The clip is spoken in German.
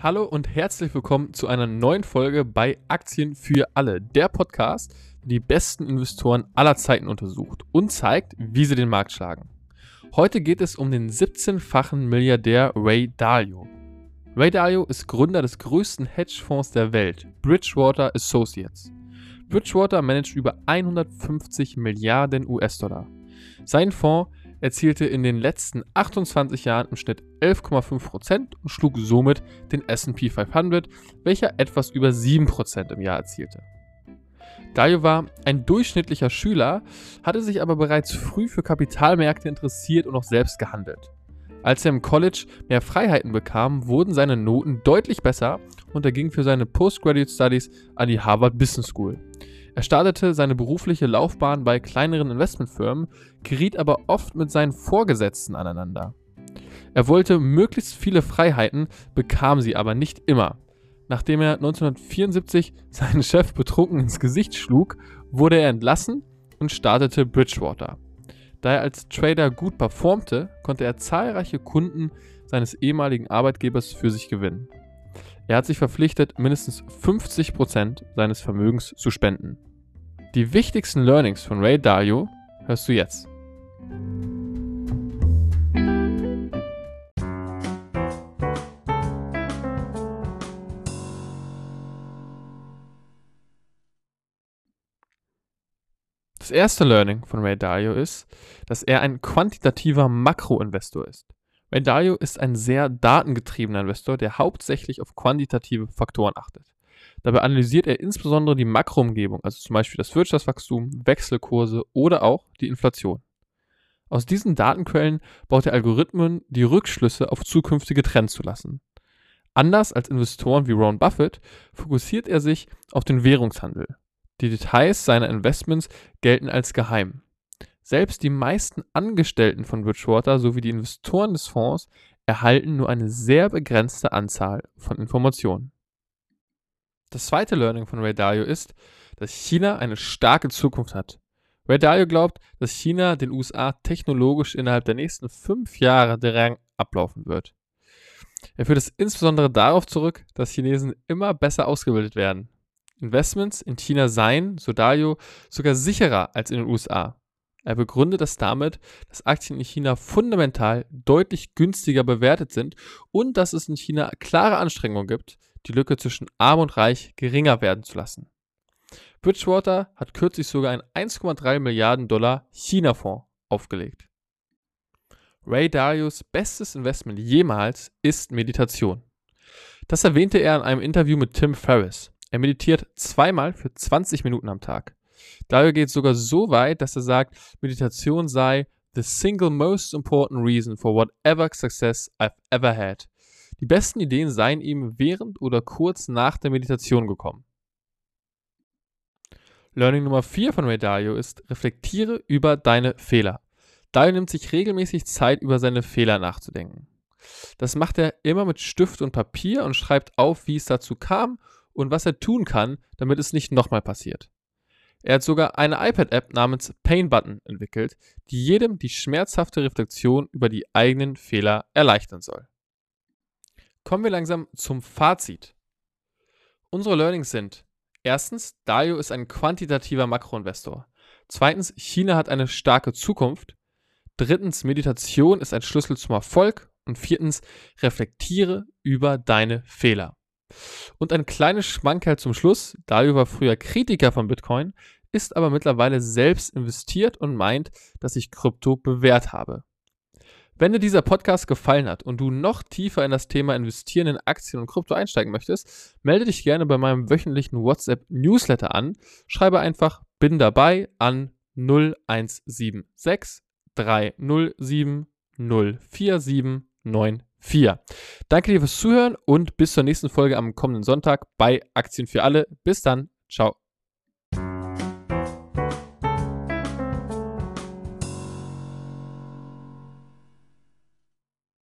Hallo und herzlich willkommen zu einer neuen Folge bei Aktien für alle, der Podcast, der die besten Investoren aller Zeiten untersucht und zeigt, wie sie den Markt schlagen. Heute geht es um den 17-fachen Milliardär Ray Dalio. Ray Dalio ist Gründer des größten Hedgefonds der Welt, Bridgewater Associates. Bridgewater managt über 150 Milliarden US-Dollar. Sein Fonds erzielte in den letzten 28 Jahren im Schnitt 11,5% und schlug somit den SP 500, welcher etwas über 7% im Jahr erzielte. Dario war ein durchschnittlicher Schüler, hatte sich aber bereits früh für Kapitalmärkte interessiert und auch selbst gehandelt. Als er im College mehr Freiheiten bekam, wurden seine Noten deutlich besser und er ging für seine Postgraduate Studies an die Harvard Business School. Er startete seine berufliche Laufbahn bei kleineren Investmentfirmen, geriet aber oft mit seinen Vorgesetzten aneinander. Er wollte möglichst viele Freiheiten, bekam sie aber nicht immer. Nachdem er 1974 seinen Chef betrunken ins Gesicht schlug, wurde er entlassen und startete Bridgewater. Da er als Trader gut performte, konnte er zahlreiche Kunden seines ehemaligen Arbeitgebers für sich gewinnen. Er hat sich verpflichtet, mindestens 50% seines Vermögens zu spenden. Die wichtigsten Learnings von Ray Dalio hörst du jetzt. Das erste Learning von Ray Dalio ist, dass er ein quantitativer Makroinvestor ist. Ray Dalio ist ein sehr datengetriebener Investor, der hauptsächlich auf quantitative Faktoren achtet. Dabei analysiert er insbesondere die Makroumgebung, also zum Beispiel das Wirtschaftswachstum, Wechselkurse oder auch die Inflation. Aus diesen Datenquellen baut er Algorithmen, die Rückschlüsse auf zukünftige Trends zu lassen. Anders als Investoren wie Ron Buffett fokussiert er sich auf den Währungshandel. Die Details seiner Investments gelten als geheim. Selbst die meisten Angestellten von Bridgewater sowie die Investoren des Fonds erhalten nur eine sehr begrenzte Anzahl von Informationen. Das zweite Learning von Ray Dalio ist, dass China eine starke Zukunft hat. Ray Dalio glaubt, dass China den USA technologisch innerhalb der nächsten fünf Jahre der Rang ablaufen wird. Er führt es insbesondere darauf zurück, dass Chinesen immer besser ausgebildet werden. Investments in China seien, so Dalio, sogar sicherer als in den USA. Er begründet das damit, dass Aktien in China fundamental deutlich günstiger bewertet sind und dass es in China klare Anstrengungen gibt, die Lücke zwischen arm und reich geringer werden zu lassen. Bridgewater hat kürzlich sogar einen 1,3 Milliarden Dollar China-Fonds aufgelegt. Ray Darius bestes Investment jemals ist Meditation. Das erwähnte er in einem Interview mit Tim Ferriss. Er meditiert zweimal für 20 Minuten am Tag. Dario geht sogar so weit, dass er sagt, Meditation sei the single most important reason for whatever success I've ever had. Die besten Ideen seien ihm während oder kurz nach der Meditation gekommen. Learning Nummer 4 von Ray Dalio ist, reflektiere über deine Fehler. Dalio nimmt sich regelmäßig Zeit, über seine Fehler nachzudenken. Das macht er immer mit Stift und Papier und schreibt auf, wie es dazu kam und was er tun kann, damit es nicht nochmal passiert. Er hat sogar eine iPad-App namens Pain Button entwickelt, die jedem die schmerzhafte Reflexion über die eigenen Fehler erleichtern soll. Kommen wir langsam zum Fazit. Unsere Learnings sind: Erstens, Dario ist ein quantitativer Makroinvestor. Zweitens, China hat eine starke Zukunft. Drittens, Meditation ist ein Schlüssel zum Erfolg. Und viertens, reflektiere über deine Fehler. Und ein kleines Schmankerl zum Schluss. Dario war früher Kritiker von Bitcoin, ist aber mittlerweile selbst investiert und meint, dass ich Krypto bewährt habe. Wenn dir dieser Podcast gefallen hat und du noch tiefer in das Thema Investieren in Aktien und Krypto einsteigen möchtest, melde dich gerne bei meinem wöchentlichen WhatsApp-Newsletter an. Schreibe einfach bin dabei an 0176 307 04794. Danke dir fürs Zuhören und bis zur nächsten Folge am kommenden Sonntag bei Aktien für alle. Bis dann. Ciao.